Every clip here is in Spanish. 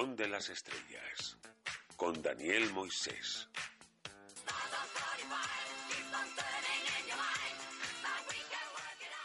De las Estrellas, con Daniel Moisés.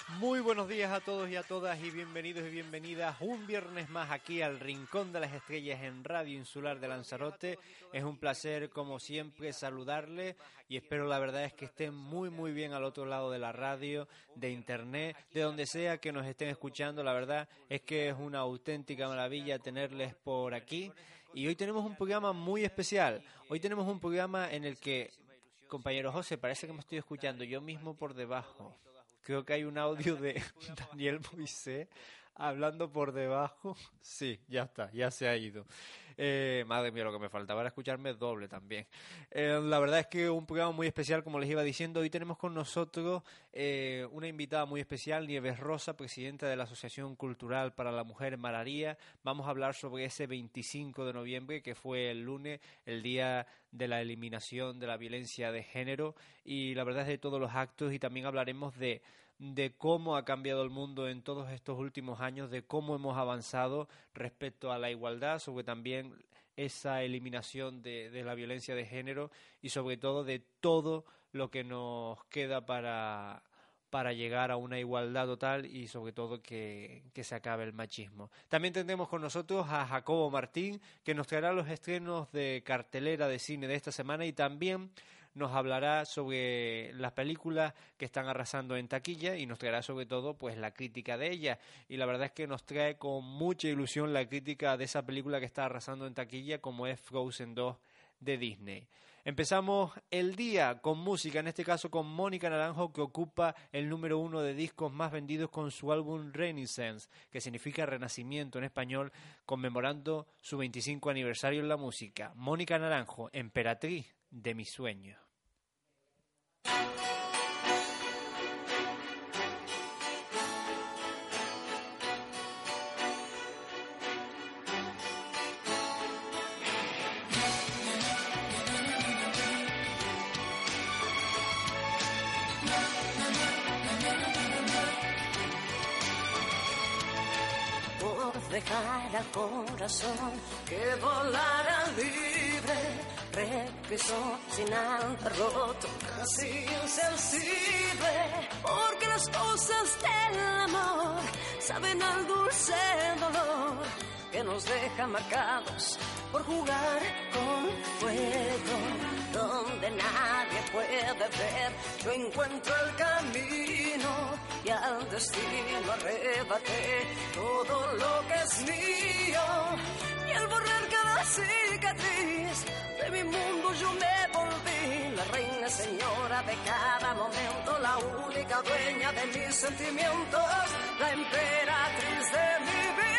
Muy buenos días a todos y a todas y bienvenidos y bienvenidas un viernes más aquí al Rincón de las Estrellas en Radio Insular de Lanzarote. Es un placer como siempre saludarle y espero la verdad es que estén muy muy bien al otro lado de la radio, de internet, de donde sea que nos estén escuchando. La verdad es que es una auténtica maravilla tenerles por aquí y hoy tenemos un programa muy especial. Hoy tenemos un programa en el que, compañero José, parece que me estoy escuchando yo mismo por debajo. Creo que hay un audio de Daniel Moisés hablando por debajo. Sí, ya está, ya se ha ido. Eh, madre mía, lo que me faltaba era escucharme doble también. Eh, la verdad es que un programa muy especial, como les iba diciendo, hoy tenemos con nosotros eh, una invitada muy especial, Nieves Rosa, presidenta de la Asociación Cultural para la Mujer Mararía. Vamos a hablar sobre ese 25 de noviembre, que fue el lunes, el día de la eliminación de la violencia de género, y la verdad es de todos los actos, y también hablaremos de de cómo ha cambiado el mundo en todos estos últimos años, de cómo hemos avanzado respecto a la igualdad, sobre también esa eliminación de, de, la violencia de género y sobre todo de todo lo que nos queda para, para llegar a una igualdad total y sobre todo que, que, se acabe el machismo. También tendremos con nosotros a Jacobo Martín, que nos traerá los estrenos de cartelera de cine de esta semana y también nos hablará sobre las películas que están arrasando en taquilla y nos traerá sobre todo pues la crítica de ellas y la verdad es que nos trae con mucha ilusión la crítica de esa película que está arrasando en taquilla como es Frozen 2 de Disney. Empezamos el día con música, en este caso con Mónica Naranjo, que ocupa el número uno de discos más vendidos con su álbum Renaissance, que significa renacimiento en español, conmemorando su 25 aniversario en la música. Mónica Naranjo, emperatriz de mis sueños. Al corazón que volara libre, regresó sin haber roto, casi insensible, porque las cosas del amor saben al dulce dolor que nos deja marcados por jugar con fuego, donde nadie puede ver. Yo encuentro el camino y al destino arrebaté todo lo que es mío. Al borrar cada cicatriz de mi mundo yo me volví la reina señora de cada momento, la única dueña de mis sentimientos, la emperatriz de mi vida.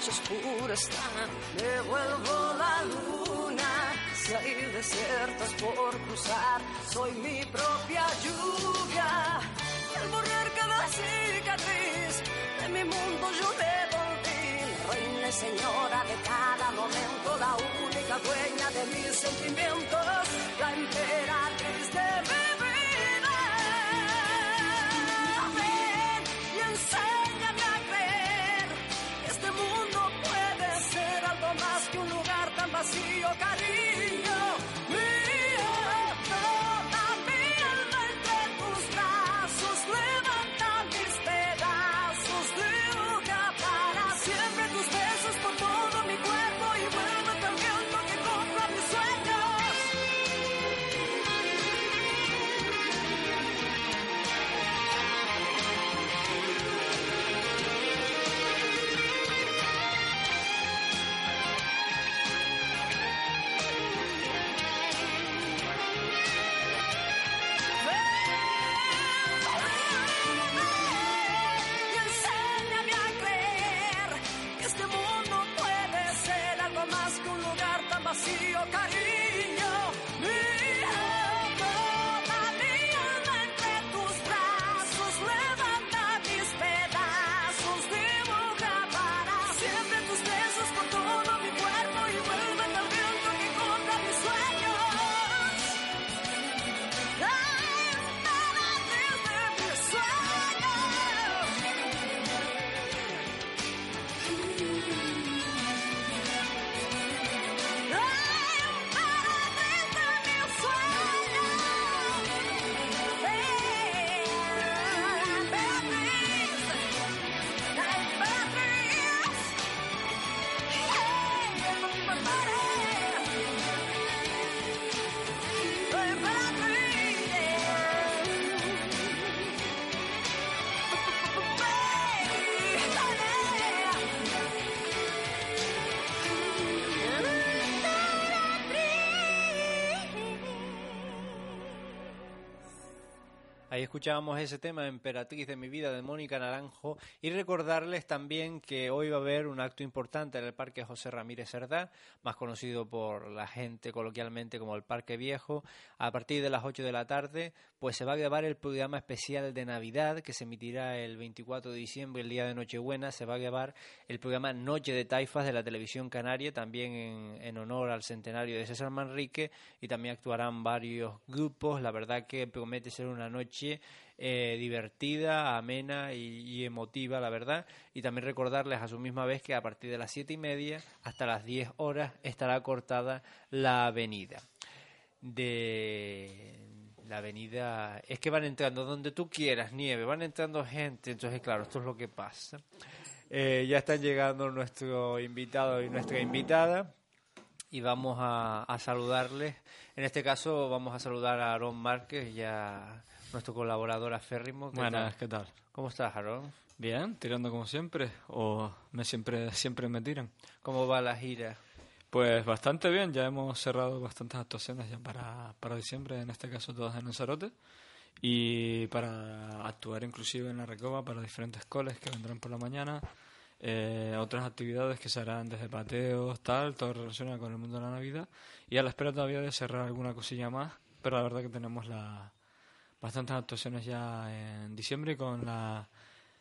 Noche oscura está, me vuelvo la luna. Si hay desiertos por cruzar, soy mi propia lluvia. Al borrar cada cicatriz de mi mundo yo me volví reina y señora de cada momento, la única dueña de mis sentimientos, la emperatriz escuchábamos ese tema, Emperatriz de mi vida, de Mónica Naranjo, y recordarles también que hoy va a haber un acto importante en el Parque José Ramírez Cerdá, más conocido por la gente coloquialmente como el Parque Viejo. A partir de las 8 de la tarde, pues se va a grabar el programa especial de Navidad que se emitirá el 24 de diciembre, el día de Nochebuena. Se va a grabar el programa Noche de Taifas de la televisión canaria, también en, en honor al centenario de César Manrique, y también actuarán varios grupos. La verdad que promete ser una noche eh, divertida, amena y, emotiva, la verdad. Y también recordarles a su misma vez que a partir de las siete y media hasta las 10 horas estará cortada la avenida. De la avenida es que van entrando donde tú quieras, nieve, van entrando gente, entonces claro, esto es lo que pasa. Eh, ya están llegando nuestro invitado y nuestra invitada y vamos a, saludarles. En este caso vamos a saludar a Aaron Márquez y a nuestro colaborador aférrimo. Buenas, ¿qué tal? ¿Cómo estás, Aaron? Bien, tirando como siempre, o me siempre, siempre me tiran. ¿Cómo va la gira? Pues bastante bien, ya hemos cerrado bastantes actuaciones ya para, para diciembre, en este caso todas en Lanzarote, y para actuar inclusive en la Recoba para diferentes coles que vendrán por la mañana, eh, otras actividades que se harán desde pateos, tal, todo relacionado con el mundo de la Navidad, y a la espera todavía de cerrar alguna cosilla más, pero la verdad que tenemos la, bastantes actuaciones ya en diciembre con la,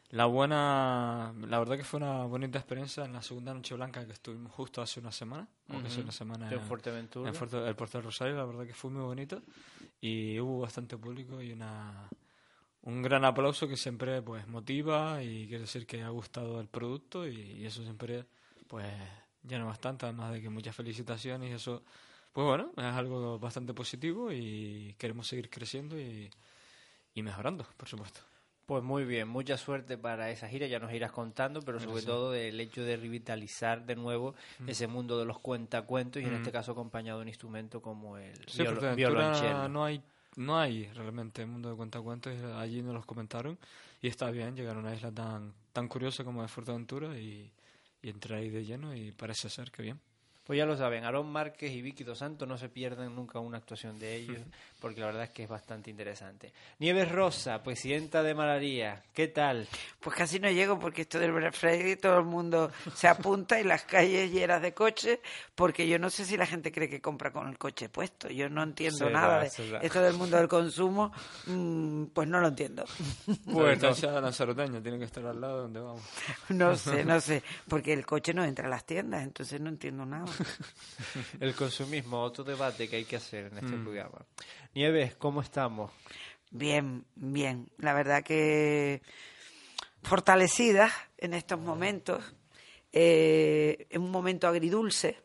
la buena, la verdad que fue una bonita experiencia en la segunda noche blanca que estuvimos justo hace una semana, uh que una semana en, Fuerteventura, en Fuerte, el Puerto del Rosario, la verdad que fue muy bonito y hubo bastante público y una un gran aplauso que siempre pues motiva y quiere decir que ha gustado el producto y, y eso siempre pues llena bastante, además de que muchas felicitaciones y eso pues bueno, es algo bastante positivo y queremos seguir creciendo y, y mejorando, por supuesto. Pues muy bien, mucha suerte para esa gira, ya nos irás contando, pero sobre todo el hecho de revitalizar de nuevo mm. ese mundo de los cuentacuentos y en este mm. caso acompañado de un instrumento como el sí, violonchelo. No hay, no hay realmente mundo de cuentacuentos, allí nos los comentaron y está bien llegar a una isla tan, tan curiosa como es Fuerteventura y, y entrar ahí de lleno y parece ser que bien. Pues ya lo saben, Aarón Márquez y Vicky Dos Santos no se pierden nunca una actuación de ellos, porque la verdad es que es bastante interesante. Nieves Rosa, presidenta de Malaría, ¿qué tal? Pues casi no llego porque esto del Black Friday todo el mundo se apunta y las calles llenas de coches, porque yo no sé si la gente cree que compra con el coche puesto, yo no entiendo nada de esto del mundo del consumo, mm, pues no lo entiendo. Bueno, la Lanzaroteña tiene que estar al lado de donde vamos. No sé, no sé, porque el coche no entra a las tiendas, entonces no entiendo nada. el consumismo, otro debate que hay que hacer en este mm. programa. Nieves, ¿cómo estamos? Bien, bien. La verdad que fortalecida en estos momentos. Eh, es un momento agridulce,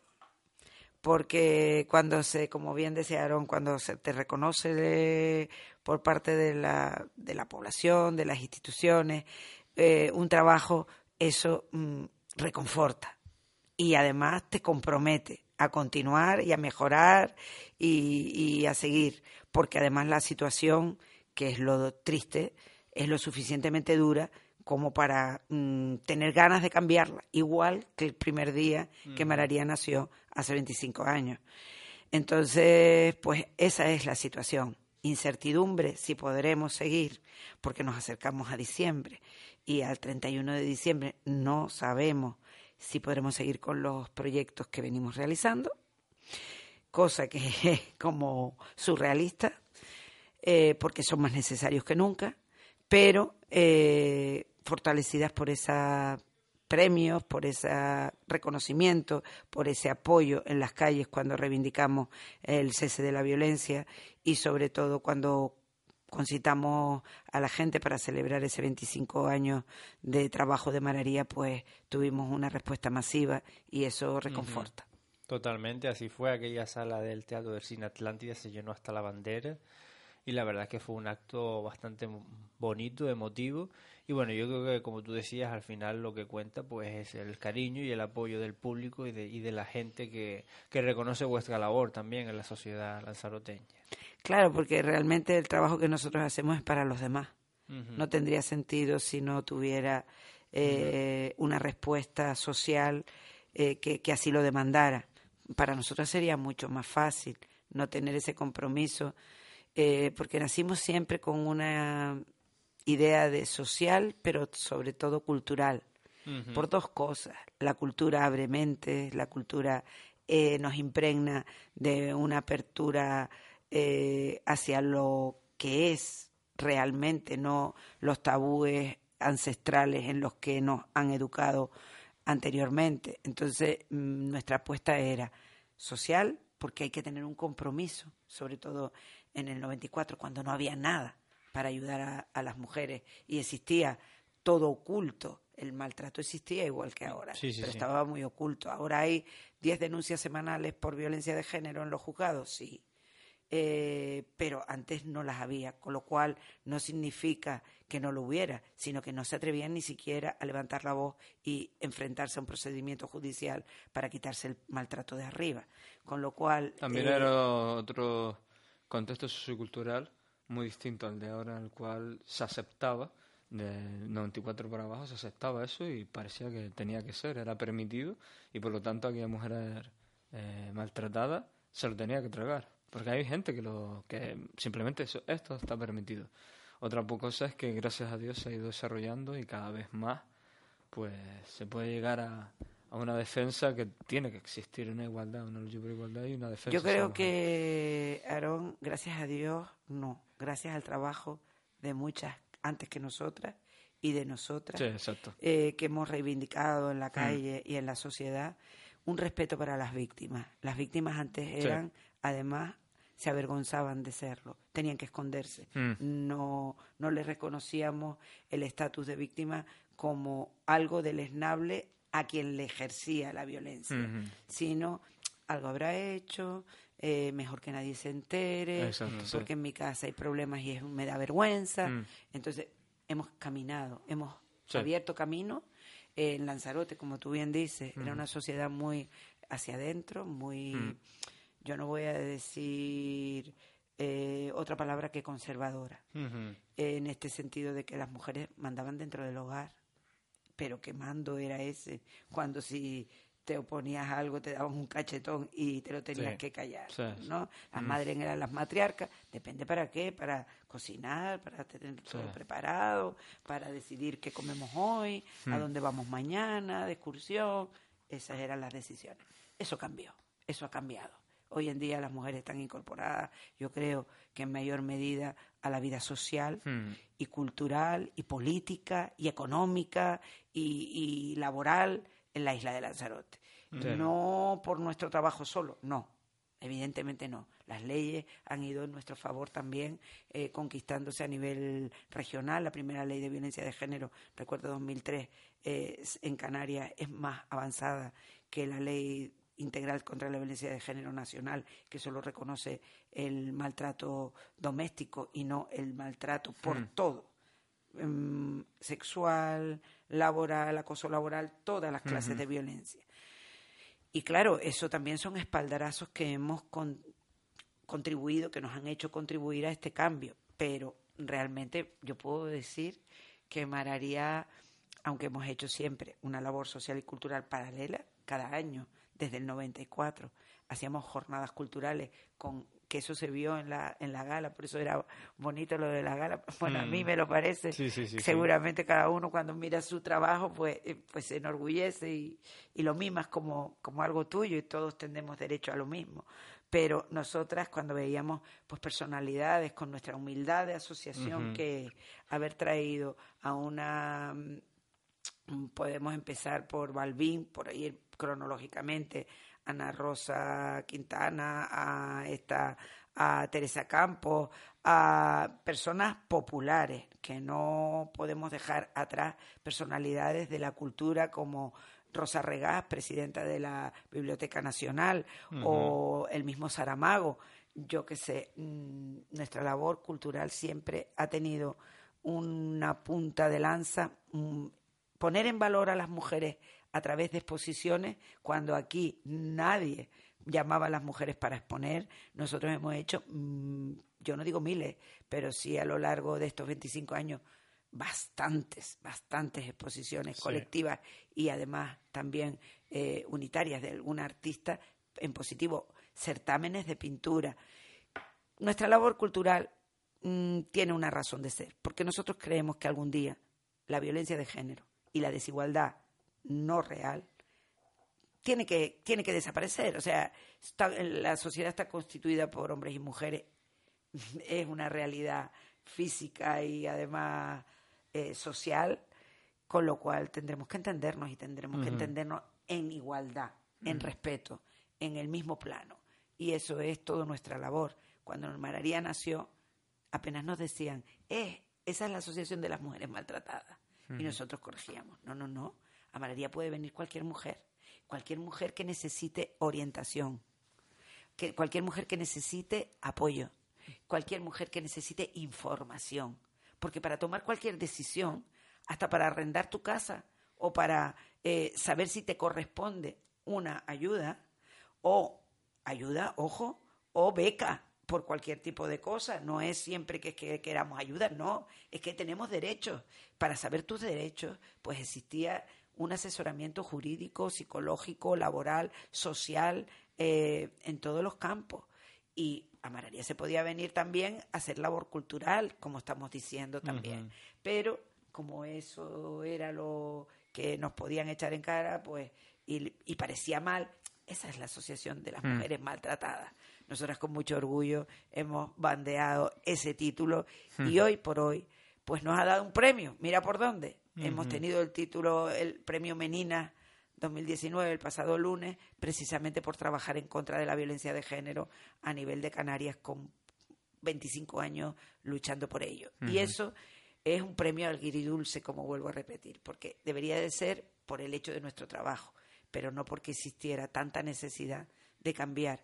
porque cuando se, como bien decía cuando se te reconoce por parte de la, de la población, de las instituciones, eh, un trabajo, eso mm, reconforta y además te compromete a continuar y a mejorar y, a seguir, porque además la situación, que es lo triste, es lo suficientemente dura como para mm, tener ganas de cambiarla, igual que el primer día que Mararía nació hace 25 años. Entonces, pues esa es la situación. Incertidumbre si podremos seguir, porque nos acercamos a diciembre y al 31 de diciembre no sabemos si podremos seguir con los proyectos que venimos realizando, cosa que es como surrealista, eh, porque son más necesarios que nunca, pero eh, fortalecidas por esos premios, por ese reconocimiento, por ese apoyo en las calles cuando reivindicamos el cese de la violencia y sobre todo cuando concitamos a la gente para celebrar ese 25 años de trabajo de Mararía, pues tuvimos una respuesta masiva y eso reconforta. Totalmente, así fue. Aquella sala del Teatro del Cine Atlántida se llenó hasta la bandera y la verdad es que fue un acto bastante bonito, emotivo y bueno, yo creo que como tú decías, al final lo que cuenta pues es el cariño y el apoyo del público y de, y de la gente que, que reconoce vuestra labor también en la sociedad lanzaroteña. Claro, porque realmente el trabajo que nosotros hacemos es para los demás. No tendría sentido si no tuviera eh, una respuesta social eh, que, que así lo demandara. Para nosotros sería mucho más fácil no tener ese compromiso eh, porque nacimos siempre con una idea de social, pero sobre todo cultural, por dos cosas. La cultura abre mentes, la cultura eh, nos impregna de una apertura eh, hacia lo que es realmente, no los tabúes ancestrales en los que nos han educado anteriormente. Entonces, mm, nuestra apuesta era social, porque hay que tener un compromiso, sobre todo en el 94, cuando no había nada para ayudar a, las mujeres y existía todo oculto. El maltrato existía igual que ahora, pero estaba muy oculto. Ahora hay 10 denuncias semanales por violencia de género en los juzgados, sí. Eh, pero antes no las había, con lo cual no significa que no lo hubiera, sino que no se atrevían ni siquiera a levantar la voz y enfrentarse a un procedimiento judicial para quitarse el maltrato de arriba. Con lo cual... También eh, era otro contexto sociocultural muy distinto al de ahora, en el cual se aceptaba, del 94 para abajo se aceptaba eso y parecía que tenía que ser, era permitido y por lo tanto aquella mujer eh, maltratada se lo tenía que tragar. Porque hay gente que lo que simplemente eso, esto está permitido. Otra cosa es que gracias a Dios se ha ido desarrollando y cada vez más pues se puede llegar a, a una defensa que tiene que existir una igualdad, una lucha por igualdad y una defensa. Yo creo que, Aarón, gracias a Dios, no, gracias al trabajo de muchas antes que nosotras y de nosotras, eh, que hemos reivindicado en la mm. calle y en la sociedad, un respeto para las víctimas. Las víctimas antes eran, además, se avergonzaban de serlo, tenían que esconderse. Mm. No, no les reconocíamos el estatus de víctima como algo deleznable a quien le ejercía la violencia, sino algo habrá hecho, eh, mejor que nadie se entere, porque en mi casa hay problemas y es, me da vergüenza. Mm. Entonces, hemos caminado, hemos abierto camino. en Lanzarote, como tú bien dices, era una sociedad muy hacia adentro, muy, mm. yo no voy a decir eh, otra palabra que conservadora, en este sentido de que las mujeres mandaban dentro del hogar pero qué mando era ese, cuando si te oponías a algo te daban un cachetón y te lo tenías que callar, ¿no? Las mm. madres eran las matriarcas, depende para qué, para cocinar, para tener todo preparado, para decidir qué comemos hoy, a mm. dónde vamos mañana, de excursión, esas eran las decisiones. Eso cambió, eso ha cambiado. Hoy en día las mujeres están incorporadas, yo creo que en mayor medida a la vida social hmm. y cultural y política y económica y, laboral en la isla de Lanzarote. No por nuestro trabajo solo, no, evidentemente no. Las leyes han ido en nuestro favor también, eh, conquistándose a nivel regional. La primera ley de violencia de género, recuerdo 2003, eh, en Canarias es más avanzada que la ley integral contra la violencia de género nacional, que solo reconoce el maltrato doméstico y no el maltrato por hmm. todo. Em, sexual, laboral, acoso laboral, todas las clases de violencia. Y claro, eso también son espaldarazos que hemos contribuido, que nos han hecho contribuir a este cambio. Pero realmente yo puedo decir que Mararía, aunque hemos hecho siempre una labor social y cultural paralela, cada año desde el 94. Hacíamos jornadas culturales con que eso se vio en la, en la gala, por eso era bonito lo de la gala. Bueno, a mí mm. me lo parece. Seguramente cada uno cuando mira su trabajo, pues, eh, pues se enorgullece y, y lo mimas como, como algo tuyo y todos tenemos derecho a lo mismo. Pero nosotras cuando veíamos pues personalidades con nuestra humildad de asociación que haber traído a una mm, podemos empezar por Balbín, por ahí cronológicamente Ana Rosa Quintana, a esta a Teresa Campos, a personas populares que no podemos dejar atrás, personalidades de la cultura como Rosa Regás, presidenta de la Biblioteca Nacional, o el mismo Saramago. Yo que sé, mm, nuestra labor cultural siempre ha tenido una punta de lanza, mm, poner en valor a las mujeres a través de exposiciones, cuando aquí nadie llamaba a las mujeres para exponer, nosotros hemos hecho, mm, yo no digo miles, pero sí a lo largo de estos 25 años, bastantes, bastantes exposiciones colectivas y además también eh, unitarias de algún artista en positivo, certámenes de pintura. nuestra labor cultural mm, tiene una razón de ser, porque nosotros creemos que algún día la violencia de género y la desigualdad no real tiene que, tiene que desaparecer. O sea, está- la sociedad está constituida por hombres y mujeres. Es una realidad física y además eh, social, con lo cual tendremos que entendernos y tendremos que entendernos en igualdad, en respeto, en el mismo plano. Y eso es toda nuestra labor. Cuando María nació, apenas nos decían, eh, esa es la Asociación de las Mujeres Maltratadas. Y nosotros corregíamos, no, no, no, a María puede venir cualquier mujer, cualquier mujer que necesite orientación, que cualquier mujer que necesite apoyo, cualquier mujer que necesite información, porque para tomar cualquier decisión, hasta para arrendar tu casa o para eh, saber si te corresponde una ayuda o ayuda, ojo, o beca por cualquier tipo de cosa. No es siempre que, que queramos ayuda, no, es que tenemos derechos. Para saber tus derechos, pues existía un asesoramiento jurídico, psicológico, laboral, social, eh, en todos los campos. Y a Mararía se podía venir también a hacer labor cultural, como estamos diciendo también. Pero como eso era lo que nos podían echar en cara, pues, y, y parecía mal, esa es la Asociación de las Mujeres Maltratadas. Nosotras con mucho orgullo hemos bandeado ese título y hoy por hoy, pues nos ha dado un premio. Mira por dónde. Hemos tenido el título, el premio Menina 2019, el pasado lunes, precisamente por trabajar en contra de la violencia de género a nivel de Canarias con 25 años luchando por ello. Y eso es un premio al guiridulce, como vuelvo a repetir, porque debería de ser por el hecho de nuestro trabajo, pero no porque existiera tanta necesidad de cambiar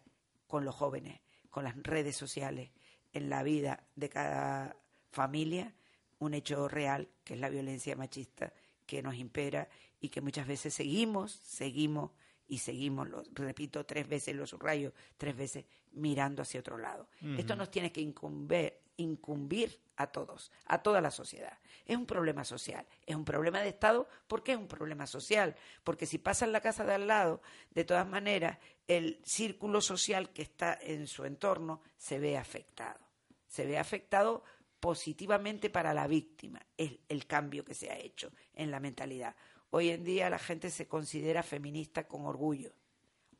con los jóvenes, con las redes sociales, en la vida de cada familia, un hecho real, que es la violencia machista que nos impera y que muchas veces seguimos, seguimos y seguimos, lo repito tres veces, lo subrayo tres veces, mirando hacia otro lado. Esto nos tiene que incumber, incumbir a todos, a toda la sociedad. Es un problema social, es un problema de Estado, ¿por qué es un problema social? Porque si pasa en la casa de al lado, de todas maneras, el círculo social que está en su entorno se ve afectado. Se ve afectado positivamente para la víctima, es el cambio que se ha hecho en la mentalidad. Hoy en día la gente se considera feminista con orgullo,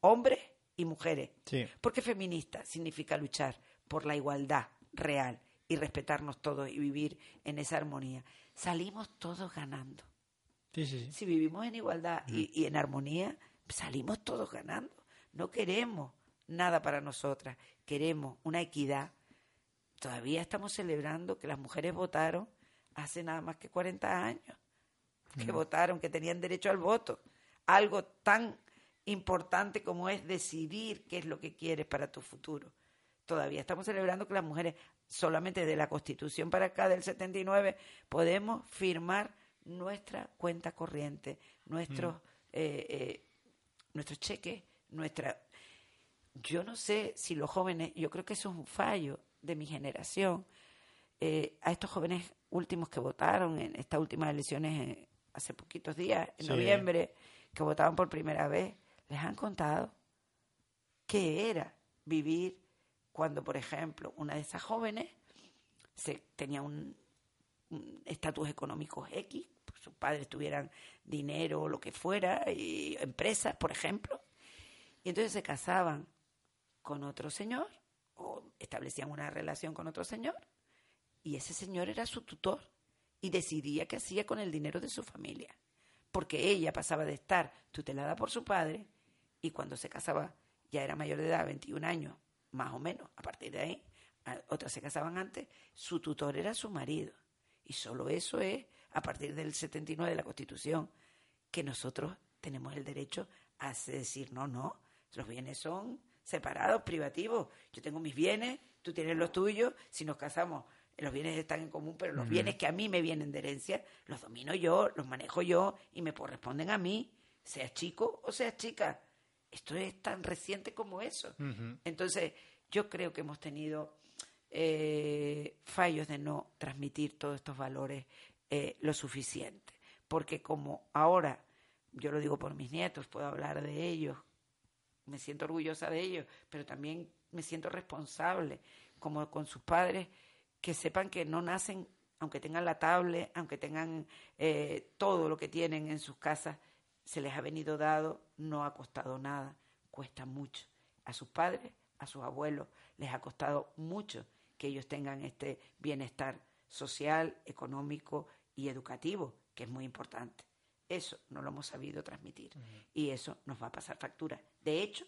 hombres y mujeres. Sí. Porque feminista significa luchar por la igualdad real y respetarnos todos y vivir en esa armonía. Salimos todos ganando. Sí, sí, sí. Si vivimos en igualdad y, y en armonía, salimos todos ganando. No queremos nada para nosotras, queremos una equidad. Todavía estamos celebrando que las mujeres votaron hace nada más que 40 años, que votaron, que tenían derecho al voto. Algo tan importante como es decidir qué es lo que quieres para tu futuro. Todavía estamos celebrando que las mujeres, solamente de la Constitución para acá del 79, podemos firmar nuestra cuenta corriente, nuestros, eh, eh, nuestros cheques, nuestra... Yo no sé si los jóvenes, yo creo que eso es un fallo de mi generación, eh, a estos jóvenes últimos que votaron en estas últimas elecciones eh, hace poquitos días, en Sí. noviembre, que votaban por primera vez, les han contado qué era vivir cuando, por ejemplo, una de esas jóvenes tenía un un estatus económico X, pues sus padres tuvieran dinero o lo que fuera, y empresas, por ejemplo, y entonces se casaban con otro señor o establecían una relación con otro señor y ese señor era su tutor y decidía qué hacía con el dinero de su familia, porque ella pasaba de estar tutelada por su padre y cuando se casaba ya era mayor de edad, 21 años, más o menos, a partir de ahí, otras se casaban antes, su tutor era su marido. Y solo eso es, a partir del 79 de la Constitución, que nosotros tenemos el derecho a decir, no, no, los bienes son separados, privativos. Yo tengo mis bienes, tú tienes los tuyos, si nos casamos, los bienes están en común, pero los bienes que a mí me vienen de herencia, los domino yo, los manejo yo y me corresponden a mí, seas chico o seas chica. Esto es tan reciente como eso. Entonces, yo creo que hemos tenido eh, fallos de no transmitir todos estos valores eh, lo suficiente. Porque como ahora, yo lo digo por mis nietos, puedo hablar de ellos, me siento orgullosa de ellos, pero también me siento responsable como con sus padres, que sepan que no nacen, aunque tengan la tablet, aunque tengan eh, todo lo que tienen en sus casas, se les ha venido dado, no ha costado nada, cuesta mucho. A sus padres, a sus abuelos, les ha costado mucho que ellos tengan este bienestar social, económico y educativo, que es muy importante. Eso no lo hemos sabido transmitir y eso nos va a pasar factura. De hecho,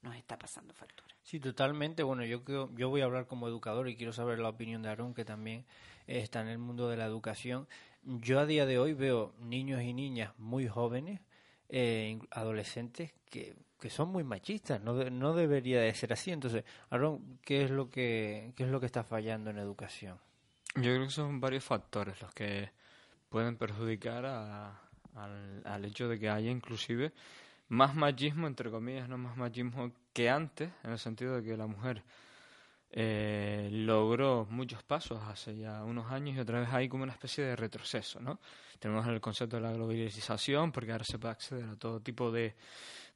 nos está pasando factura. Sí, totalmente. Bueno, yo creo, yo voy a hablar como educador y quiero saber la opinión de Aarón, que también está en el mundo de la educación. Yo a día de hoy veo niños y niñas muy jóvenes, eh, adolescentes, que, que son muy machistas. No, de- no debería de ser así. Entonces, Aarón, ¿qué es lo que qué es lo que está fallando en educación? Yo creo que son varios factores los que pueden perjudicar a- al, al hecho de que haya inclusive más machismo, entre comillas, no más machismo que antes, en el sentido de que la mujer eh, logró muchos pasos hace ya unos años y otra vez hay como una especie de retroceso, ¿no? Tenemos el concepto de la globalización, porque ahora se puede acceder a todo tipo de,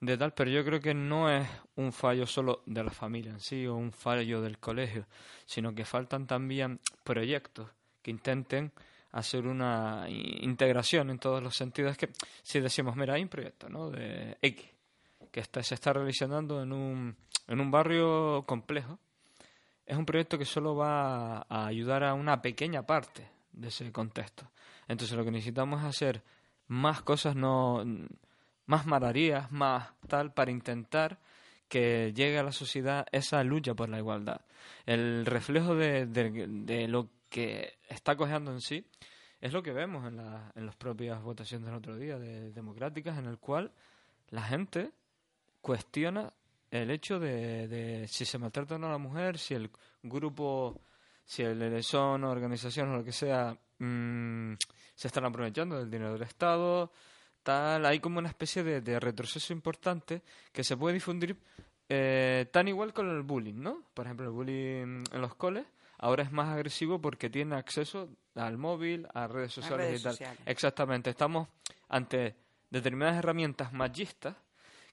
de tal, pero yo creo que no es un fallo solo de la familia en sí o un fallo del colegio, sino que faltan también proyectos que intenten hacer una integración en todos los sentidos. Que si decimos, mira, hay un proyecto ¿no? de X que está, se está realizando en un, en un barrio complejo, es un proyecto que solo va a ayudar a una pequeña parte de ese contexto. Entonces lo que necesitamos es hacer más cosas, no más maravillas, más tal, para intentar que llegue a la sociedad esa lucha por la igualdad. El reflejo de lo que está cojeando en sí es lo que vemos en, la, en las propias votaciones del otro día de democráticas, en el cual la gente cuestiona el hecho de, de si se maltrata o no a la mujer, si el grupo, si el, son organizaciones o lo que sea, mm, se están aprovechando del dinero del Estado, tal, hay como una especie de, de retroceso importante que se puede difundir eh, tan igual con el bullying, ¿no? Por ejemplo, el bullying en los coles ahora es más agresivo porque tiene acceso al móvil, a redes sociales redes y tal. sociales. Exactamente, estamos ante determinadas herramientas machistas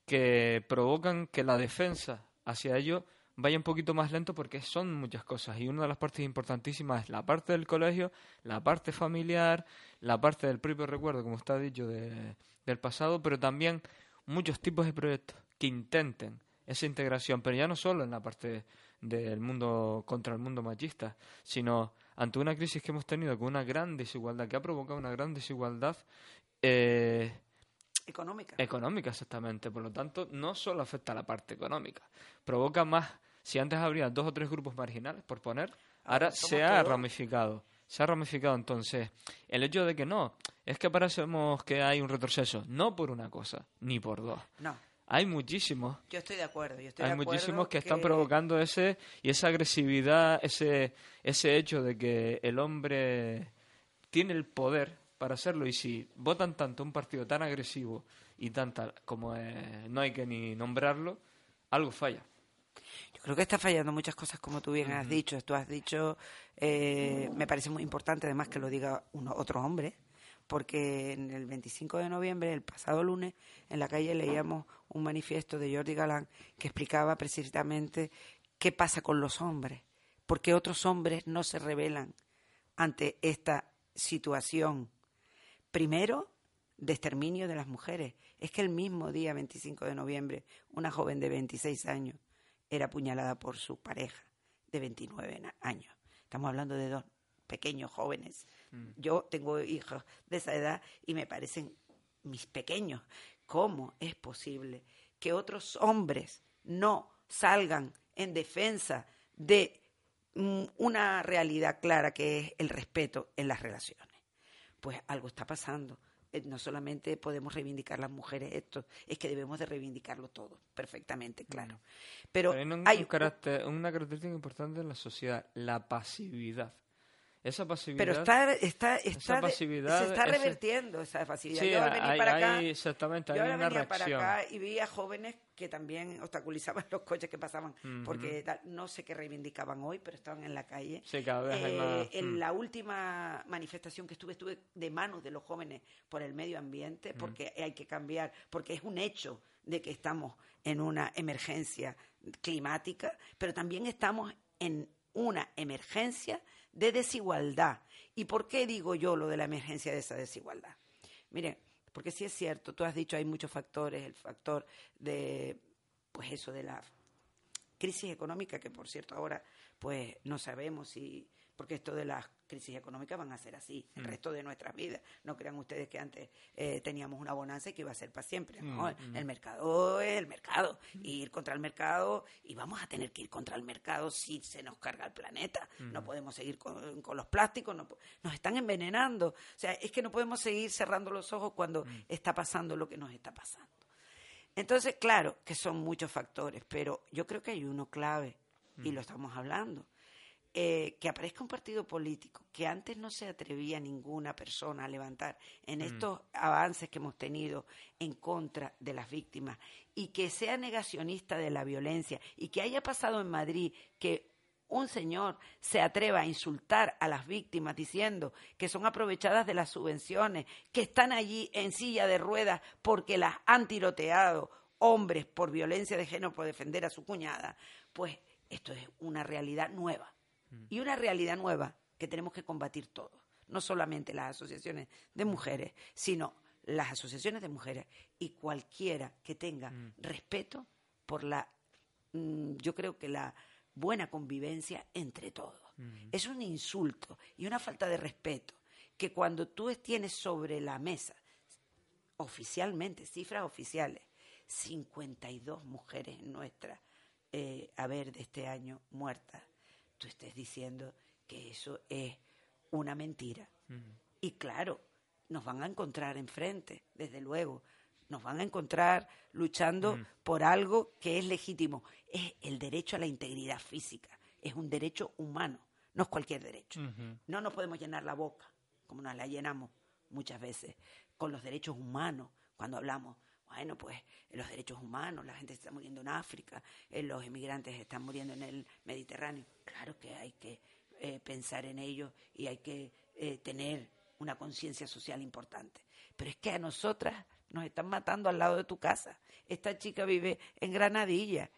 que provocan que la defensa hacia ello vaya un poquito más lento porque son muchas cosas. Y una de las partes importantísimas es la parte del colegio, la parte familiar, la parte del propio recuerdo, como está dicho, de- del pasado, pero también muchos tipos de proyectos que intenten esa integración, pero ya no solo en la parte del mundo contra el mundo machista, sino ante una crisis que hemos tenido con una gran desigualdad, que ha provocado una gran desigualdad eh, Económica. económica exactamente. Por lo tanto, no solo afecta a la parte económica, provoca más. Si antes habría dos o tres grupos marginales, por poner, ahora se ha todos. ramificado. Se ha ramificado entonces el hecho de que no, es que parecemos que hay un retroceso, no por una cosa, ni por dos. No, Hay muchísimos yo estoy de acuerdo. Yo estoy hay de acuerdo muchísimos que, están provocando ese y esa agresividad, ese ese hecho de que el hombre tiene el poder para hacerlo y si votan tanto un partido tan agresivo y tan tal como eh, no hay que ni nombrarlo, algo falla. Yo creo que está fallando muchas cosas, como tú bien has dicho. Tú has dicho, eh, me parece muy importante además que lo diga uno, otro hombre, porque en el 25 de noviembre, el pasado lunes, en la calle leíamos un manifiesto de Jordi Galán que explicaba precisamente qué pasa con los hombres, porque otros hombres no se rebelan ante esta situación. Primero, de exterminio de las mujeres. Es que el mismo día, 25 de noviembre, una joven de 26 años era apuñalada por su pareja de 29 na- años. Estamos hablando de dos pequeños jóvenes. Yo tengo hijos de esa edad y me parecen mis pequeños. ¿Cómo es posible que otros hombres no salgan en defensa de mm, una realidad clara que es el respeto en las relaciones? Pues algo está pasando. Eh, No solamente podemos reivindicar las mujeres esto, es que debemos de reivindicarlo todo, perfectamente, claro. Pero Hay un, hay un carácter- una característica importante en la sociedad, la pasividad. Esa pasividad pero está, está, está pasividad, se está ese- revertiendo esa facilidad. Sí, yo venir hay- para acá, hay- exactamente, hay yo ahora una venía para reacción. acá y vi a jóvenes que también obstaculizaban los coches que pasaban, porque no sé qué reivindicaban hoy, pero estaban en la calle. Sí, cada vez hay Eh, más, En mm. la última manifestación que estuve, estuve de manos de los jóvenes por el medio ambiente, Mm. porque hay que cambiar, porque es un hecho de que estamos en una emergencia climática, pero también estamos en una emergencia de desigualdad. ¿Y por qué digo yo lo de la emergencia de esa desigualdad? Mire, porque sí es cierto, tú has dicho hay muchos factores, el factor de, pues eso, de la crisis económica, que por cierto ahora pues no sabemos si porque esto de las crisis económicas van a ser así el resto de nuestras vidas. No crean ustedes que antes eh, teníamos una bonanza y que iba a ser para siempre. ¿no? El mercado es el mercado. Y ir contra el mercado, y vamos a tener que ir contra el mercado si se nos carga el planeta. No podemos seguir con, con los plásticos, no, nos están envenenando. O sea, es que no podemos seguir cerrando los ojos cuando está pasando lo que nos está pasando. Entonces, claro que son muchos factores, pero yo creo que hay uno clave, y lo estamos hablando. Eh, que aparezca un partido político que antes no se atrevía ninguna persona a levantar en estos avances que hemos tenido en contra de las víctimas y que sea negacionista de la violencia y que haya pasado en Madrid que un señor se atreva a insultar a las víctimas diciendo que son aprovechadas de las subvenciones, que están allí en silla de ruedas porque las han tiroteado hombres por violencia de género por defender a su cuñada, pues esto es una realidad nueva. Y una realidad nueva que tenemos que combatir todos, no solamente las asociaciones de mujeres, sino las asociaciones de mujeres y cualquiera que tenga respeto por la, mm, yo creo que la buena convivencia entre todos. Es un insulto y una falta de respeto que cuando tú tienes sobre la mesa, oficialmente, cifras oficiales, 52 mujeres en nuestra eh, haber de este año muertas, tú estés diciendo que eso es una mentira. Y claro, nos van a encontrar enfrente, desde luego. Nos van a encontrar luchando por algo que es legítimo. Es el derecho a la integridad física. Es un derecho humano, no es cualquier derecho. No nos podemos llenar la boca, como nos la llenamos muchas veces, con los derechos humanos, cuando hablamos. Bueno, pues los derechos humanos, la gente se está muriendo en África, eh, los inmigrantes están muriendo en el Mediterráneo. Claro que hay que eh, pensar en ello y hay que eh, tener una conciencia social importante. Pero es que a nosotras nos están matando al lado de tu casa. Esta chica vive en Granadilla.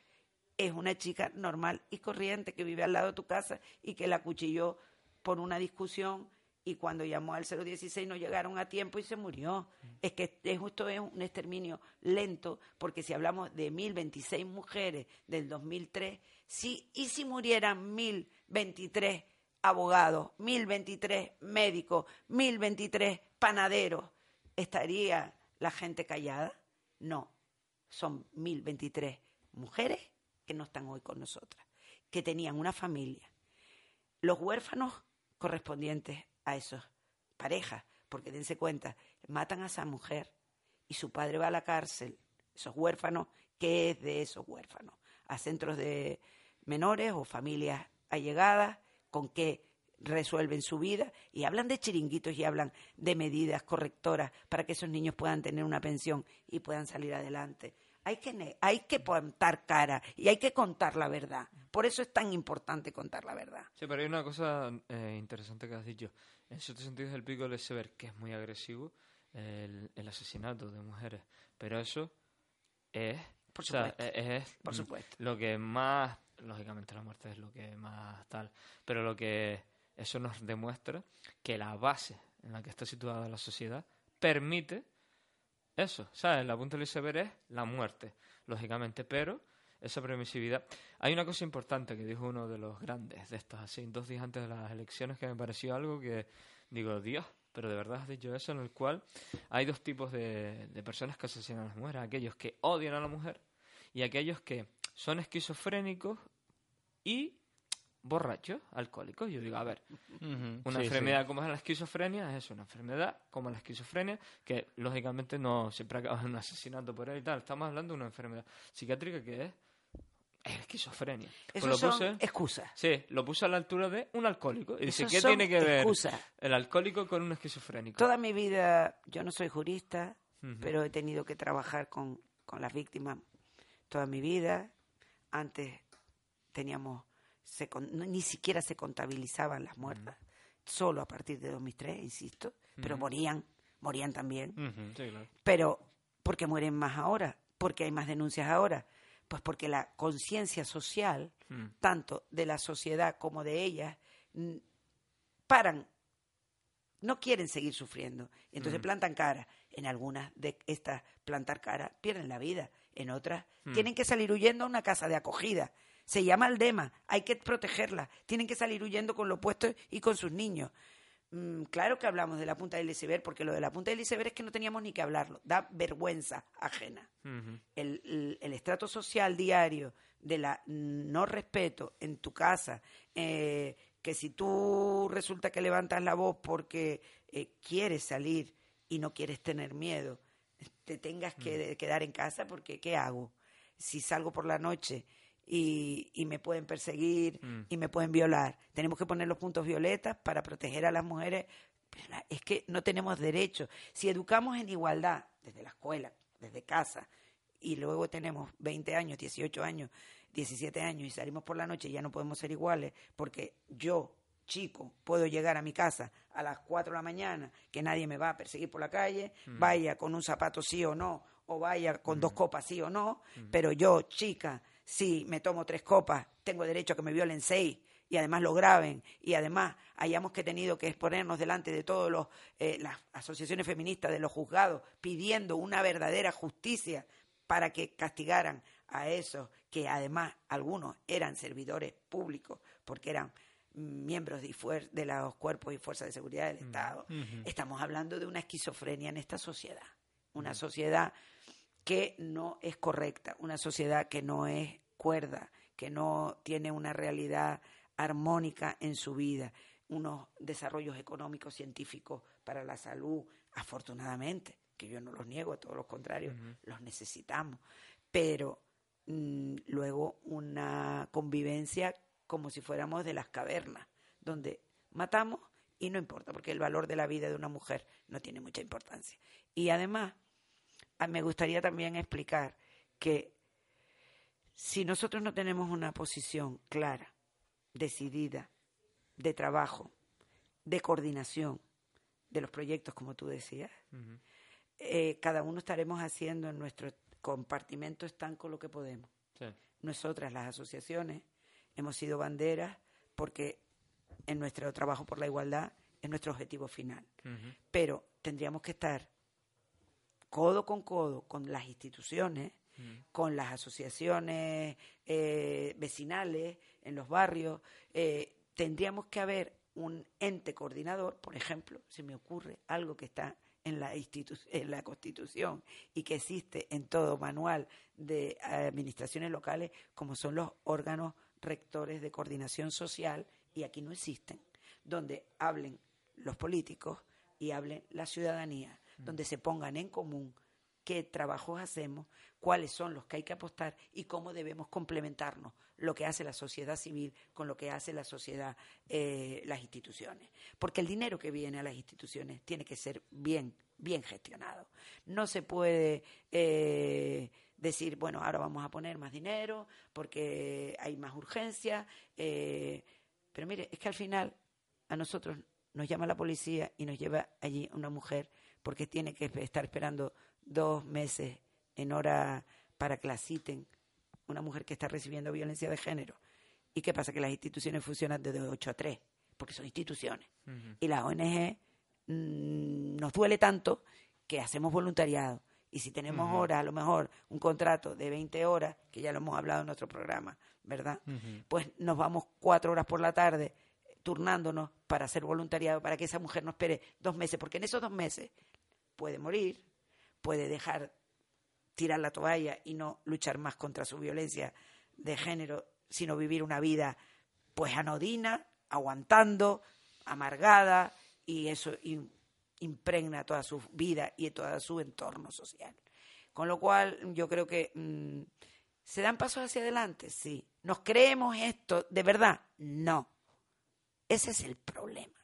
Es una chica normal y corriente que vive al lado de tu casa y que la cuchilló por una discusión y cuando llamó al 016 no llegaron a tiempo y se murió. Es que es- esto es un exterminio lento, porque si hablamos de 1026 mujeres del 2003, sí, y si murieran 1023 abogados, 1023 médicos, 1023 panaderos, ¿estaría la gente callada? No, son 1023 mujeres que no están hoy con nosotras, que tenían una familia, los huérfanos correspondientes a esas parejas, porque dense cuenta, matan a esa mujer y su padre va a la cárcel, esos huérfanos, ¿qué es de esos huérfanos? A centros de menores o familias allegadas, con qué resuelven su vida y hablan de chiringuitos y hablan de medidas correctoras para que esos niños puedan tener una pensión y puedan salir adelante. Hay que, hay que plantar cara y hay que contar la verdad. Por eso es tan importante contar la verdad. Sí, pero hay una cosa eh, interesante que has dicho. En cierto sentido es el pico del iceberg, que es muy agresivo, el, el asesinato de mujeres. Pero eso es... Por o sea, supuesto, es, es, por supuesto. Lo que más... Lógicamente la muerte es lo que más tal. Pero lo que eso nos demuestra que la base en la que está situada la sociedad permite eso, ¿sabes? La punta del iceberg es la muerte, lógicamente, pero esa permisividad. Hay una cosa importante que dijo uno de los grandes de estos, así, dos días antes de las elecciones, que me pareció algo que digo, Dios, pero de verdad has dicho eso, en el cual hay dos tipos de, de personas que asesinan a las mujeres, aquellos que odian a la mujer y aquellos que son esquizofrénicos y borrachos, alcohólicos. Yo digo, a ver, una enfermedad como es la esquizofrenia es eso, una enfermedad como la esquizofrenia que lógicamente no siempre acaba en un asesinato por ahí y tal. Estamos hablando de una enfermedad psiquiátrica que es, es esquizofrenia. Pues Eso son puse- excusas. Sí, lo puse a la altura de un alcohólico. Y dice, ¿qué tiene que ver el alcohólico con un esquizofrénico? Toda mi vida, yo no soy jurista, pero he tenido que trabajar con, con las víctimas toda mi vida. Antes teníamos, se con- no- ni siquiera se contabilizaban las muertas, solo a partir de 2003, insisto, pero morían, morían también. Ujú, sí, claro. Pero, ¿por qué mueren más ahora? Porque hay más denuncias ahora. Pues porque la conciencia social, tanto de la sociedad como de ellas, paran, no quieren seguir sufriendo. Entonces plantan cara. En algunas de estas plantar cara pierden la vida. En otras tienen que salir huyendo a una casa de acogida. Se llama Aldema, hay que protegerla. Tienen que salir huyendo con lo puesto y con sus niños. Mm, claro que hablamos de la punta del iceberg, porque lo de la punta del iceberg es que no teníamos ni que hablarlo. Da vergüenza ajena el, el- el estrato social diario de la no respeto en tu casa, eh, que si tú resulta que levantas la voz porque eh, quieres salir y no quieres tener miedo, te tengas que de- quedar en casa porque ¿qué hago? Si salgo por la noche y, y me pueden perseguir y me pueden violar, tenemos que poner los puntos violetas para proteger a las mujeres. Pero es que no tenemos derecho. Si educamos en igualdad desde la escuela, desde casa, y luego tenemos 20 años, 18 años, 17 años y salimos por la noche y ya no podemos ser iguales porque yo, chico, puedo llegar a mi casa a las 4 de la mañana, que nadie me va a perseguir por la calle, vaya con un zapato sí o no, o vaya con dos copas sí o no, pero yo, chica, si me tomo tres copas, tengo derecho a que me violen seis y además lo graben y además hayamos que tenido que exponernos delante de todas las asociaciones feministas de los juzgados pidiendo una verdadera justicia para que castigaran a esos que además algunos eran servidores públicos porque eran mm, miembros de, fuer- de los cuerpos y fuerzas de seguridad del Estado. Estamos hablando de una esquizofrenia en esta sociedad, una sociedad que no es correcta, una sociedad que no es cuerda, que no tiene una realidad armónica en su vida, unos desarrollos económicos, científicos para la salud, afortunadamente, que yo no los niego, a todos los contrarios, los necesitamos, pero mm, luego una convivencia como si fuéramos de las cavernas, donde matamos y no importa, porque el valor de la vida de una mujer no tiene mucha importancia. Y además, me gustaría también explicar que si nosotros no tenemos una posición clara, decidida, de trabajo, de coordinación de los proyectos, como tú decías, eh, cada uno estaremos haciendo en nuestro compartimento estanco lo que podemos. Sí. Nosotras, las asociaciones, hemos sido banderas porque en nuestro trabajo por la igualdad es nuestro objetivo final. Pero tendríamos que estar codo con codo con las instituciones, con las asociaciones eh, vecinales en los barrios. eh, tendríamos que haber un ente coordinador, por ejemplo, se me ocurre algo que está en la, institu- en la Constitución y que existe en todo manual de administraciones locales, como son los órganos rectores de coordinación social, y aquí no existen, donde hablen los políticos y hable la ciudadanía, donde se pongan en común qué trabajos hacemos, cuáles son los que hay que apostar y cómo debemos complementarnos lo que hace la sociedad civil con lo que hace la sociedad, eh, las instituciones. Porque el dinero que viene a las instituciones tiene que ser bien, bien gestionado. No se puede eh, decir, bueno, ahora vamos a poner más dinero porque hay más urgencia. eh, pero mire, es que al final a nosotros nos llama la policía y nos lleva allí una mujer porque tiene que estar esperando dos meses en hora para que la citen, una mujer que está recibiendo violencia de género. ¿Y qué pasa? Que las instituciones funcionan desde 8 a 3, porque son instituciones. Y las ONG mm, nos duele tanto que hacemos voluntariado. Y si tenemos horas, a lo mejor un contrato de 20 horas, que ya lo hemos hablado en nuestro programa, ¿verdad? Pues nos vamos cuatro horas por la tarde eh, turnándonos para hacer voluntariado, para que esa mujer no espere dos meses, porque en esos dos meses puede morir, puede dejar tirar la toalla y no luchar más contra su violencia de género, sino vivir una vida pues anodina, aguantando, amargada, y eso im- impregna toda su vida y todo su entorno social. Con lo cual, yo creo que mm, se dan pasos hacia adelante, sí. ¿Nos creemos esto de verdad? No. Ese es el problema.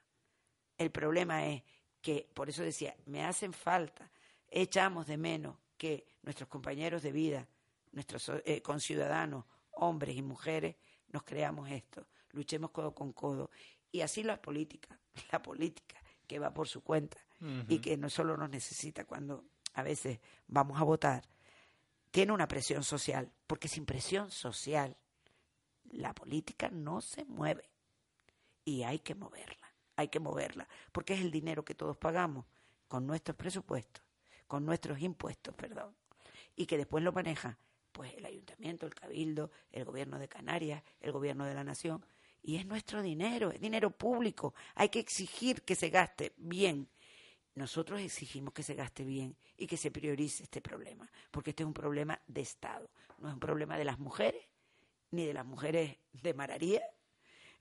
El problema es que, por eso decía, me hacen falta, echamos de menos que nuestros compañeros de vida, nuestros eh, conciudadanos, hombres y mujeres, nos creamos esto, luchemos codo con codo. Y así la política, la política que va por su cuenta y que no solo nos necesita cuando a veces vamos a votar, tiene una presión social, porque sin presión social la política no se mueve y hay que moverla, hay que moverla, porque es el dinero que todos pagamos con nuestros presupuestos, con nuestros impuestos, perdón, y que después lo maneja pues el ayuntamiento, el cabildo, el gobierno de Canarias, el gobierno de la nación, y es nuestro dinero, es dinero público, hay que exigir que se gaste bien. Nosotros exigimos que se gaste bien y que se priorice este problema, porque este es un problema de Estado, no es un problema de las mujeres, ni de las mujeres de Mararía,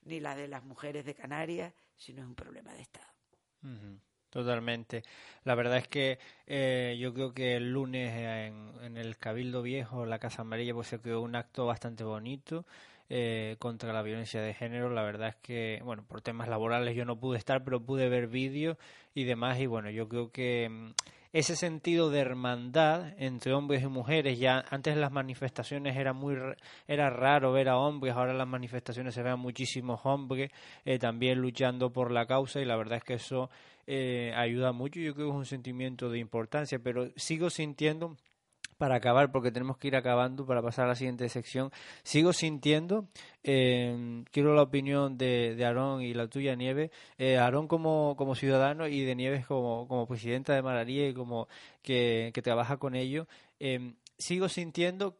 ni la de las mujeres de Canarias, sino es un problema de Estado. Totalmente. La verdad es que eh, yo creo que el lunes en, en, el Cabildo Viejo, la Casa Amarilla, pues se quedó un acto bastante bonito eh, contra la violencia de género. La verdad es que, bueno, por temas laborales yo no pude estar, pero pude ver vídeos y demás. Y bueno, yo creo que mm, ese sentido de hermandad entre hombres y mujeres, ya antes las manifestaciones era muy era raro ver a hombres, ahora las manifestaciones se ven muchísimos hombres eh, también luchando por la causa y la verdad es que eso eh, ayuda mucho. Yo creo que es un sentimiento de importancia, pero sigo sintiendo para acabar, porque tenemos que ir acabando para pasar a la siguiente sección, sigo sintiendo, eh, quiero la opinión de, de Aarón y la tuya, Nieve, eh, Aarón como, como ciudadano y de Nieves como, como presidenta de Mararía y como que, que trabaja con ello, eh, sigo sintiendo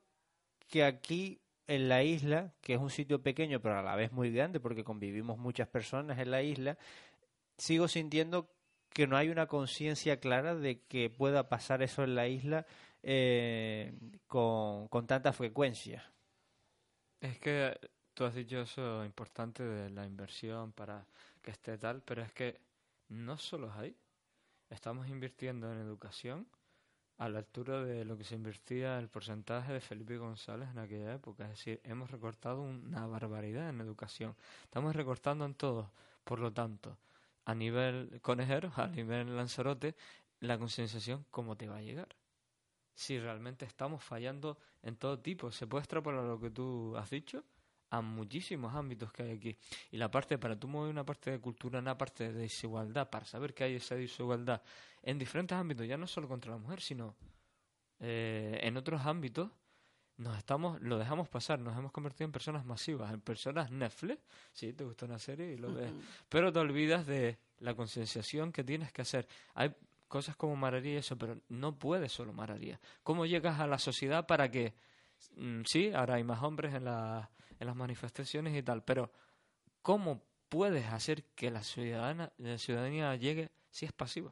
que aquí en la isla, que es un sitio pequeño pero a la vez muy grande porque convivimos muchas personas en la isla, sigo sintiendo que no hay una conciencia clara de que pueda pasar eso en la isla eh, con, con tanta frecuencia. Es que tú has dicho eso importante de la inversión para que esté tal, pero es que no solo es ahí. Estamos invirtiendo en educación a la altura de lo que se invertía el porcentaje de Felipe González en aquella época. Es decir, hemos recortado una barbaridad en educación. Estamos recortando en todo. Por lo tanto, a nivel conejeros, a nivel Lanzarote, la concienciación, ¿cómo te va a llegar? Si realmente estamos fallando en todo tipo. Se puede extrapolar lo que tú has dicho a muchísimos ámbitos que hay aquí. Y la parte, para tú mover una parte de cultura, una parte de desigualdad, para saber que hay esa desigualdad en diferentes ámbitos, ya no solo contra la mujer, sino eh, en otros ámbitos, nos estamos, lo dejamos pasar, nos hemos convertido en personas masivas, en personas Netflix, sí, te gusta una serie y lo ves, pero te olvidas de la concienciación que tienes que hacer. Hay cosas como Mararía y eso, pero no puede solo Mararía. ¿Cómo llegas a la sociedad para que, mm, sí, ahora hay más hombres en, la, en las manifestaciones y tal, pero ¿cómo puedes hacer que la, ciudadana, la ciudadanía llegue si es pasiva?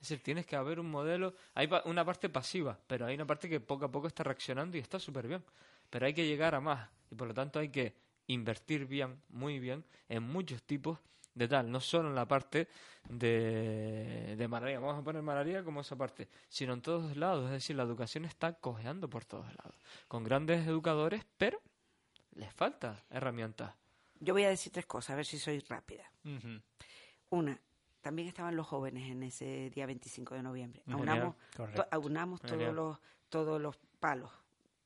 Es decir, tienes que haber un modelo, hay una parte pasiva, pero hay una parte que poco a poco está reaccionando y está súper bien. Pero hay que llegar a más y por lo tanto hay que invertir bien, muy bien, en muchos tipos de tal, no solo en la parte de, de Mararía, vamos a poner Mararía como esa parte, sino en todos lados, es decir, la educación está cojeando por todos lados, con grandes educadores, pero les falta herramientas. Yo voy a decir tres cosas, a ver si soy rápida. Una, también estaban los jóvenes en ese día 25 de noviembre. Aunamos, aunamos todos los, todos los palos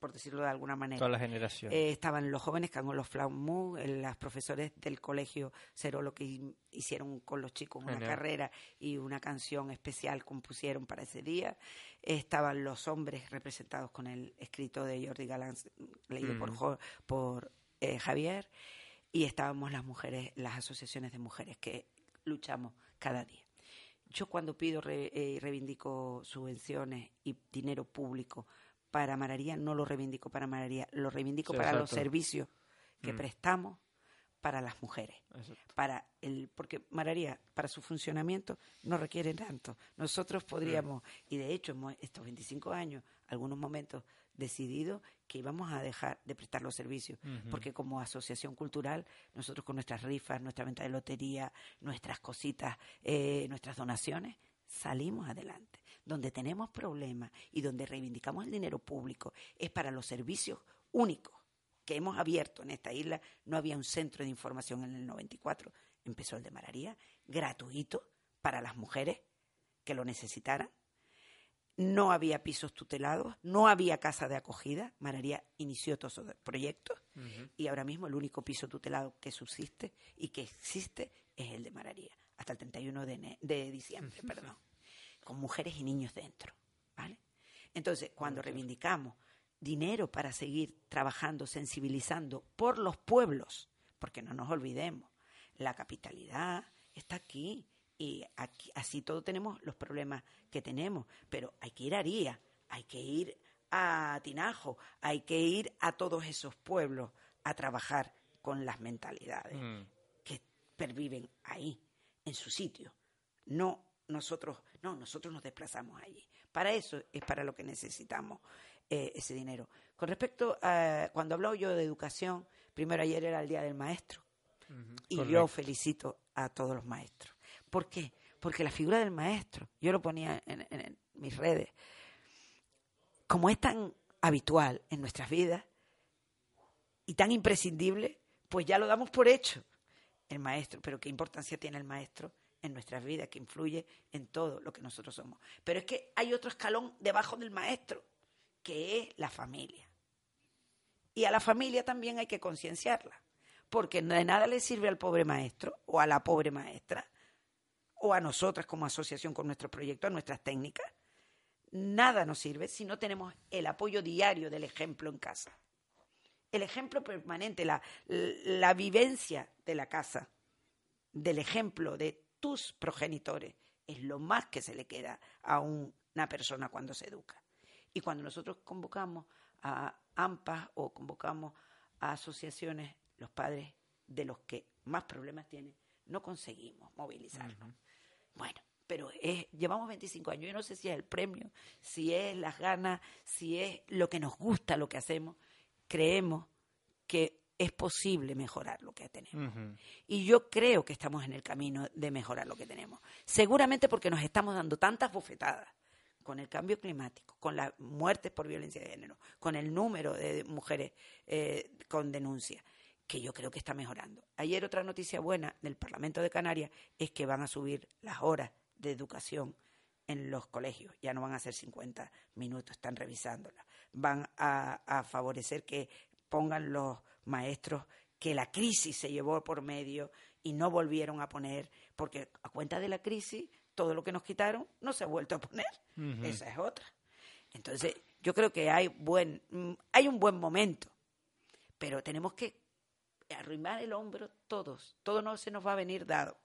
por decirlo de alguna manera. Toda la generación. Eh, estaban los jóvenes han los Flaumú, las profesores del colegio Cero, lo que hicieron con los chicos una carrera y una canción especial compusieron para ese día. estaban los hombres representados con el escrito de Jordi Galán, leído por, mm. por eh, Javier. Y estábamos las mujeres, las asociaciones de mujeres que luchamos cada día. Yo cuando pido y eh, reivindico subvenciones y dinero público para Mararía, no lo reivindico para Mararía, lo reivindico para los servicios que mm. prestamos para las mujeres. Para el, porque Mararía, para su funcionamiento, no requiere tanto. Nosotros podríamos, mm. y de hecho, hemos, estos 25 años, algunos momentos, decidido que íbamos a dejar de prestar los servicios, porque como asociación cultural, nosotros con nuestras rifas, nuestra venta de lotería, nuestras cositas, eh, nuestras donaciones, salimos adelante donde tenemos problemas y donde reivindicamos el dinero público es para los servicios únicos que hemos abierto en esta isla. No había un centro de información en el 94, empezó el de Mararía, gratuito para las mujeres que lo necesitaran. No había pisos tutelados, no había casa de acogida. Mararía inició todos esos proyectos y ahora mismo el único piso tutelado que subsiste y que existe es el de Mararía, hasta el 31 de, de diciembre, perdón con mujeres y niños dentro, ¿vale? Entonces, cuando reivindicamos dinero para seguir trabajando, sensibilizando por los pueblos, porque no nos olvidemos, la capitalidad está aquí y aquí, así todos tenemos los problemas que tenemos, pero hay que ir a Aría, hay que ir a Tinajo, hay que ir a todos esos pueblos a trabajar con las mentalidades Mm. que perviven ahí, en su sitio. No nosotros, no, nosotros nos desplazamos allí. Para eso es para lo que necesitamos eh, ese dinero. Con respecto a cuando hablo yo de educación, primero ayer era el Día del Maestro y yo felicito a todos los maestros. ¿Por qué? Porque la figura del maestro, yo lo ponía en, en- en mis redes, como es tan habitual en nuestras vidas y tan imprescindible, pues ya lo damos por hecho. El maestro, pero qué importancia tiene el maestro en nuestras vidas, que influye en todo lo que nosotros somos. Pero es que hay otro escalón debajo del maestro, que es la familia. Y a la familia también hay que concienciarla, porque de nada le sirve al pobre maestro o a la pobre maestra o a nosotras como asociación con nuestro proyecto, a nuestras técnicas. Nada nos sirve si no tenemos el apoyo diario del ejemplo en casa. El ejemplo permanente, la, la vivencia de la casa, del ejemplo de tus progenitores, es lo más que se le queda a una persona cuando se educa. Y cuando nosotros convocamos a AMPAs o convocamos a asociaciones, los padres de los que más problemas tienen, no conseguimos movilizarnos. Bueno, pero es, llevamos 25 años. Yo no sé si es el premio, si es las ganas, si es lo que nos gusta lo que hacemos. Creemos que es posible mejorar lo que tenemos. Y yo creo que estamos en el camino de mejorar lo que tenemos. Seguramente porque nos estamos dando tantas bofetadas con el cambio climático, con las muertes por violencia de género, con el número de mujeres eh, con denuncia, que yo creo que está mejorando. Ayer otra noticia buena del Parlamento de Canarias es que van a subir las horas de educación en los colegios. Ya no van a ser 50 minutos, están revisándolas. Van a, a favorecer que pongan los maestros que la crisis se llevó por medio y no volvieron a poner, porque a cuenta de la crisis, todo lo que nos quitaron no se ha vuelto a poner. Esa es otra. Entonces, yo creo que hay, buen, mm, hay un buen momento, pero tenemos que arrimar el hombro todos. Todo no se nos va a venir dado.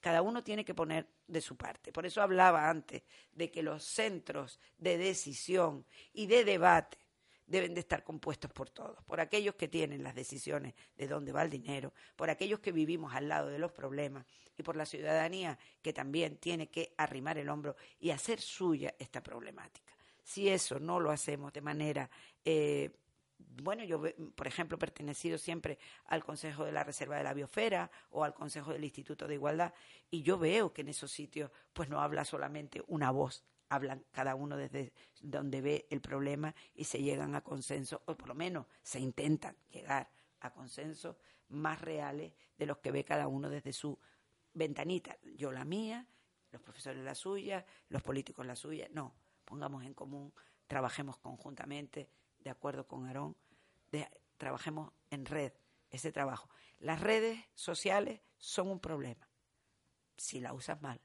Cada uno tiene que poner de su parte. Por eso hablaba antes de que los centros de decisión y de debate deben de estar compuestos por todos, por aquellos que tienen las decisiones de dónde va el dinero, por aquellos que vivimos al lado de los problemas y por la ciudadanía que también tiene que arrimar el hombro y hacer suya esta problemática. Si eso no lo hacemos de manera eh, bueno, yo, por ejemplo, pertenecido siempre al Consejo de la Reserva de la Biosfera o al Consejo del Instituto de Igualdad y yo veo que en esos sitios pues no habla solamente una voz, hablan cada uno desde donde ve el problema y se llegan a consensos, o por lo menos se intentan llegar a consensos más reales de los que ve cada uno desde su ventanita. Yo la mía, los profesores la suya, los políticos la suya. No, pongamos en común, trabajemos conjuntamente, de acuerdo con Aarón, de- trabajemos en red, ese trabajo. Las redes sociales son un problema, si la usas mal.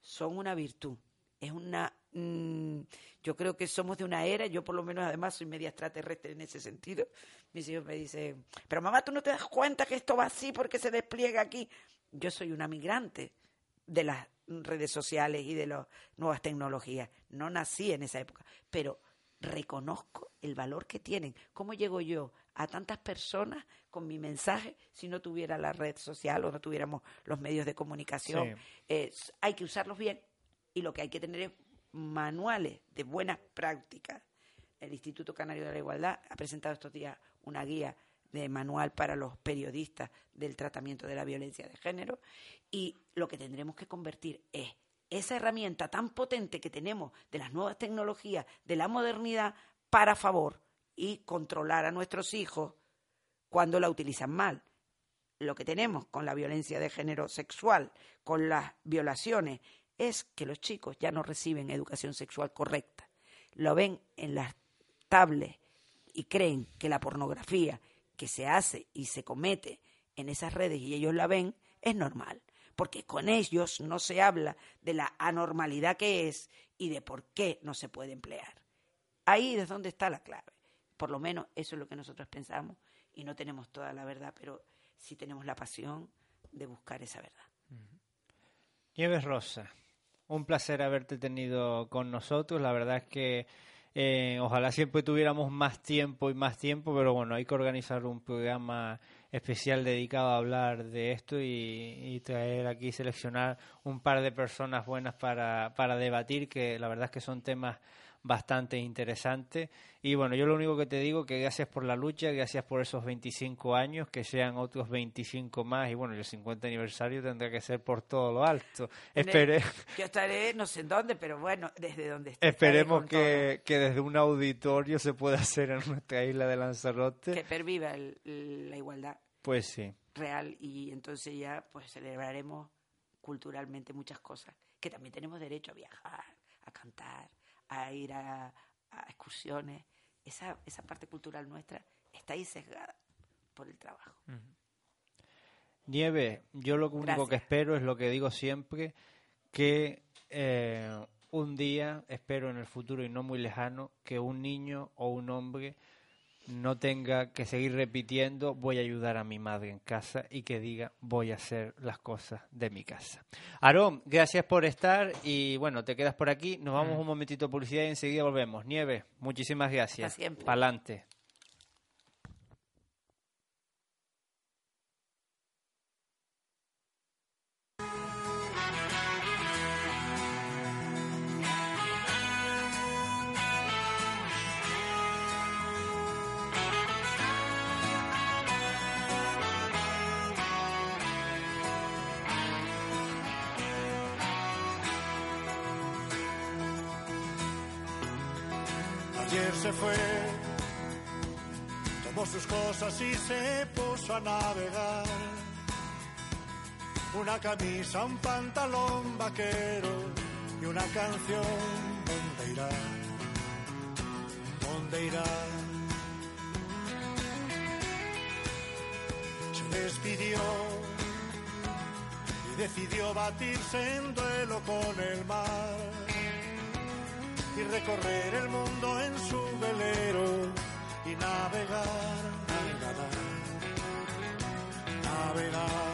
Son una virtud. Es una. mm, yo creo que somos de una era, yo por lo menos además soy media extraterrestre en ese sentido. Mis hijos me dicen, pero mamá, tú no te das cuenta que esto va así porque se despliega aquí. Yo soy una migrante de las redes sociales y de las nuevas tecnologías. No nací en esa época, pero reconozco el valor que tienen. ¿Cómo llego yo a tantas personas con mi mensaje si no tuviera la red social o no tuviéramos los medios de comunicación? Sí. Eh, hay que usarlos bien y lo que hay que tener es manuales de buenas prácticas. El Instituto Canario de la Igualdad ha presentado estos días una guía de manual para los periodistas del tratamiento de la violencia de género y lo que tendremos que convertir es esa herramienta tan potente que tenemos de las nuevas tecnologías, de la modernidad, para favor y controlar a nuestros hijos cuando la utilizan mal. Lo que tenemos con la violencia de género sexual, con las violaciones, es que los chicos ya no reciben educación sexual correcta. Lo ven en las tablets y creen que la pornografía que se hace y se comete en esas redes y ellos la ven es normal, porque con ellos no se habla de la anormalidad que es y de por qué no se puede emplear. Ahí es donde está la clave. Por lo menos eso es lo que nosotros pensamos y no tenemos toda la verdad, pero sí tenemos la pasión de buscar esa verdad. Nieves Rosa, un placer haberte tenido con nosotros. La verdad es que eh, ojalá siempre tuviéramos más tiempo y más tiempo, pero bueno, hay que organizar un programa especial dedicado a hablar de esto y, y traer aquí, seleccionar un par de personas buenas para, para debatir, que la verdad es que son temas bastante interesante. Y bueno, yo lo único que te digo que gracias por la lucha, gracias por esos 25 años, que sean otros 25 más. Y bueno, el 50 aniversario tendrá que ser por todo lo alto. Espere... Yo estaré no sé en dónde, pero bueno, desde donde esté. Esperemos que, que, desde un auditorio se pueda hacer en nuestra isla de Lanzarote. Que perviva el, la igualdad. Pues sí. Real. Y entonces ya pues celebraremos culturalmente muchas cosas. Que también tenemos derecho a viajar, a cantar a ir a, excursiones, esa, esa parte cultural nuestra está ahí sesgada por el trabajo. Nieve, yo lo único que espero es lo que digo siempre, que eh, un día, espero en el futuro y no muy lejano, que un niño o un hombre no tenga que seguir repitiendo voy a ayudar a mi madre en casa y que diga voy a hacer las cosas de mi casa. Aarón, gracias por estar y bueno, te quedas por aquí, nos vamos mm. un momentito a publicidad y enseguida volvemos. Nieve, muchísimas gracias. Pa'lante. Camisa, un pantalón vaquero y una canción. ¿Dónde irá? ¿Dónde irá? Se despidió y decidió batirse en duelo con el mar y recorrer el mundo en su velero y navegar, navegar, navegar.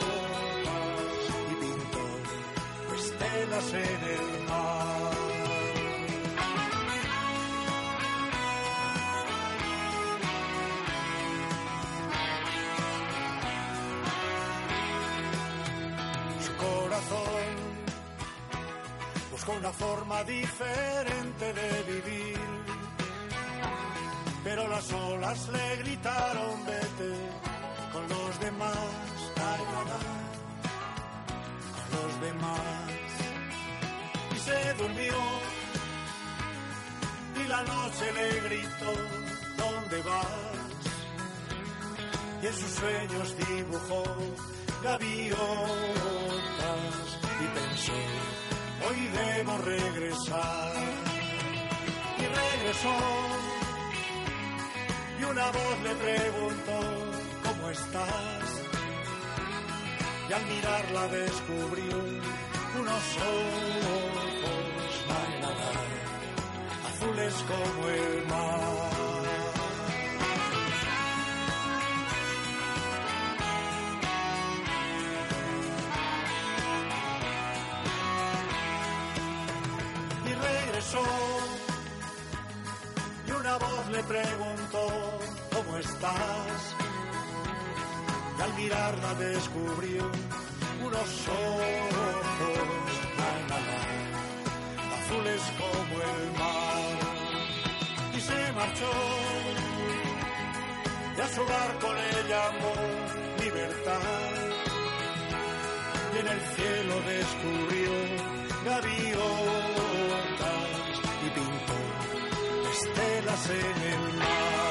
en el mar. Su corazón buscó una forma diferente de vivir. Pero las olas le gritaron vete con los demás, ay, con los demás. Se durmió y la noche le gritó, ¿dónde vas? Y en sus sueños dibujó gaviotas y pensó hoy debo regresar. Y regresó, y una voz le preguntó, ¿cómo estás? Y al mirarla descubrió unos ojos, azules como el mar. y una voz le preguntó, ¿cómo estás? Y al mirarla descubrió unos ojos azules como el mar. Y se marchó y a su barco le llamó libertad. Y en el cielo descubrió gaviotas y pintó olas en el mar.